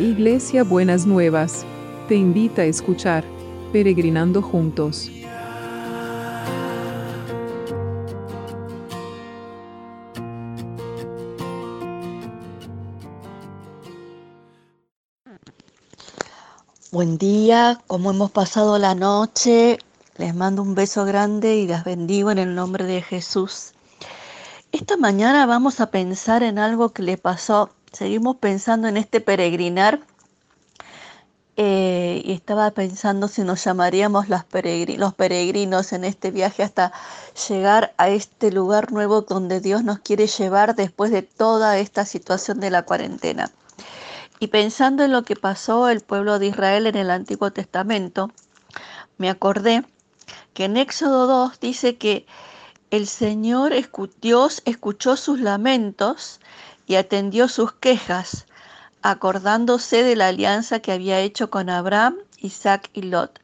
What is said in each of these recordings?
Iglesia Buenas Nuevas, te invita a escuchar Peregrinando Juntos. Buen día, ¿cómo hemos pasado la noche? Les mando un beso grande y las bendigo en el nombre de Jesús. Esta mañana vamos a pensar en algo que le pasó. Seguimos pensando en este peregrinar eh, y estaba pensando si nos llamaríamos los peregrinos en este viaje hasta llegar a este lugar nuevo donde Dios nos quiere llevar después de toda esta situación de la cuarentena. Y pensando en lo que pasó el pueblo de Israel en el Antiguo Testamento, me acordé que en Éxodo 2 dice que el Señor, Dios escuchó sus lamentos y atendió sus quejas, acordándose de la alianza que había hecho con Abraham, Isaac y Lot.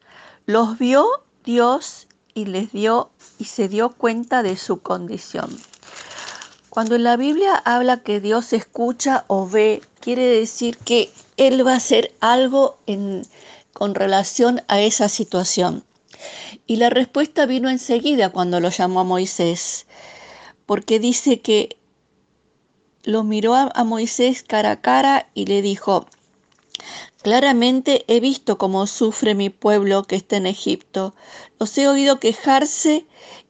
Los vio Dios y les dio y se dio cuenta de su condición. Cuando en la Biblia habla que Dios escucha o ve, quiere decir que Él va a hacer algo en, con relación a esa situación. Y la respuesta vino enseguida cuando lo llamó a Moisés, porque dice que lo miró a, Moisés cara a cara y le dijo, Claramente he visto cómo sufre mi pueblo que está en Egipto. Los he oído quejarse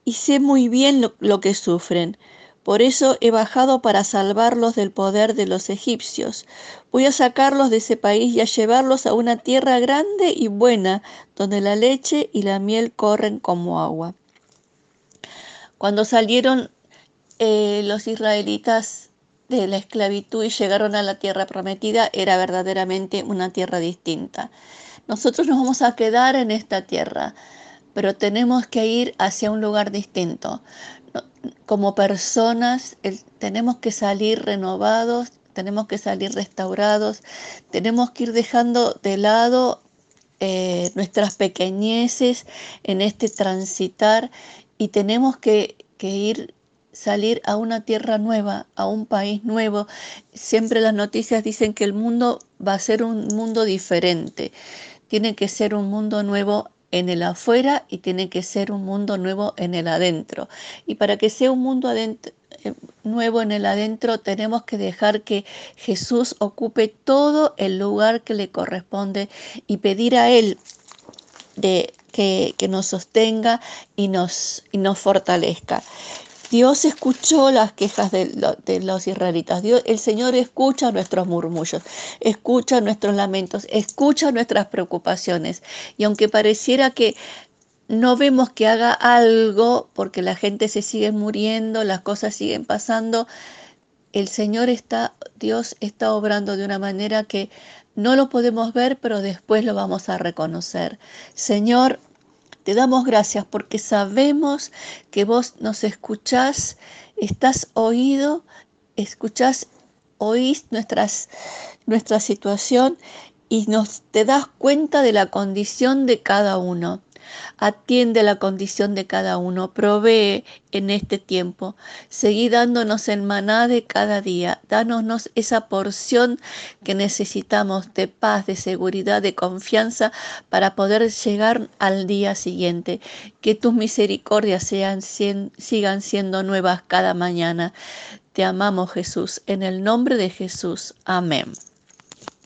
y sé muy bien lo, que sufren. Por eso he bajado para salvarlos del poder de los egipcios. Voy a sacarlos de ese país y a llevarlos a una tierra grande y buena, donde la leche y la miel corren como agua. Cuando salieron eh, los israelitas de la esclavitud y llegaron a la tierra prometida, era verdaderamente una tierra distinta. Nosotros nos vamos a quedar en esta tierra, pero tenemos que ir hacia un lugar distinto como personas tenemos que salir renovados, tenemos que salir restaurados, tenemos que ir dejando de lado eh, nuestras pequeñeces en este transitar y tenemos que, que ir salir a una tierra nueva, a un país nuevo. Siempre las noticias dicen que el mundo va a ser un mundo diferente. Tiene que ser un mundo nuevo en el afuera y tiene que ser un mundo nuevo en el adentro. Y para que sea un mundo eh, nuevo en el adentro, tenemos que dejar que Jesús ocupe todo el lugar que le corresponde y pedir a Él de, que, que nos sostenga y nos, y nos fortalezca. Dios escuchó las quejas de, los israelitas. Dios, el Señor escucha nuestros murmullos, escucha nuestros lamentos, escucha nuestras preocupaciones. Y aunque pareciera que no vemos que haga algo porque la gente se sigue muriendo, las cosas siguen pasando, el Señor está, Dios está obrando de una manera que no lo podemos ver, pero después lo vamos a reconocer. Señor, te damos gracias porque sabemos que vos nos escuchás, estás oído, escuchás, oís nuestra situación y nos te das cuenta de la condición de cada uno. Atiende la condición de cada uno, provee en este tiempo. Seguí dándonos el maná de cada día. Dános esa porción que necesitamos de paz, de seguridad, de confianza para poder llegar al día siguiente. Que tus misericordias sean, sigan siendo nuevas cada mañana. Te amamos Jesús. En el nombre de Jesús. Amén.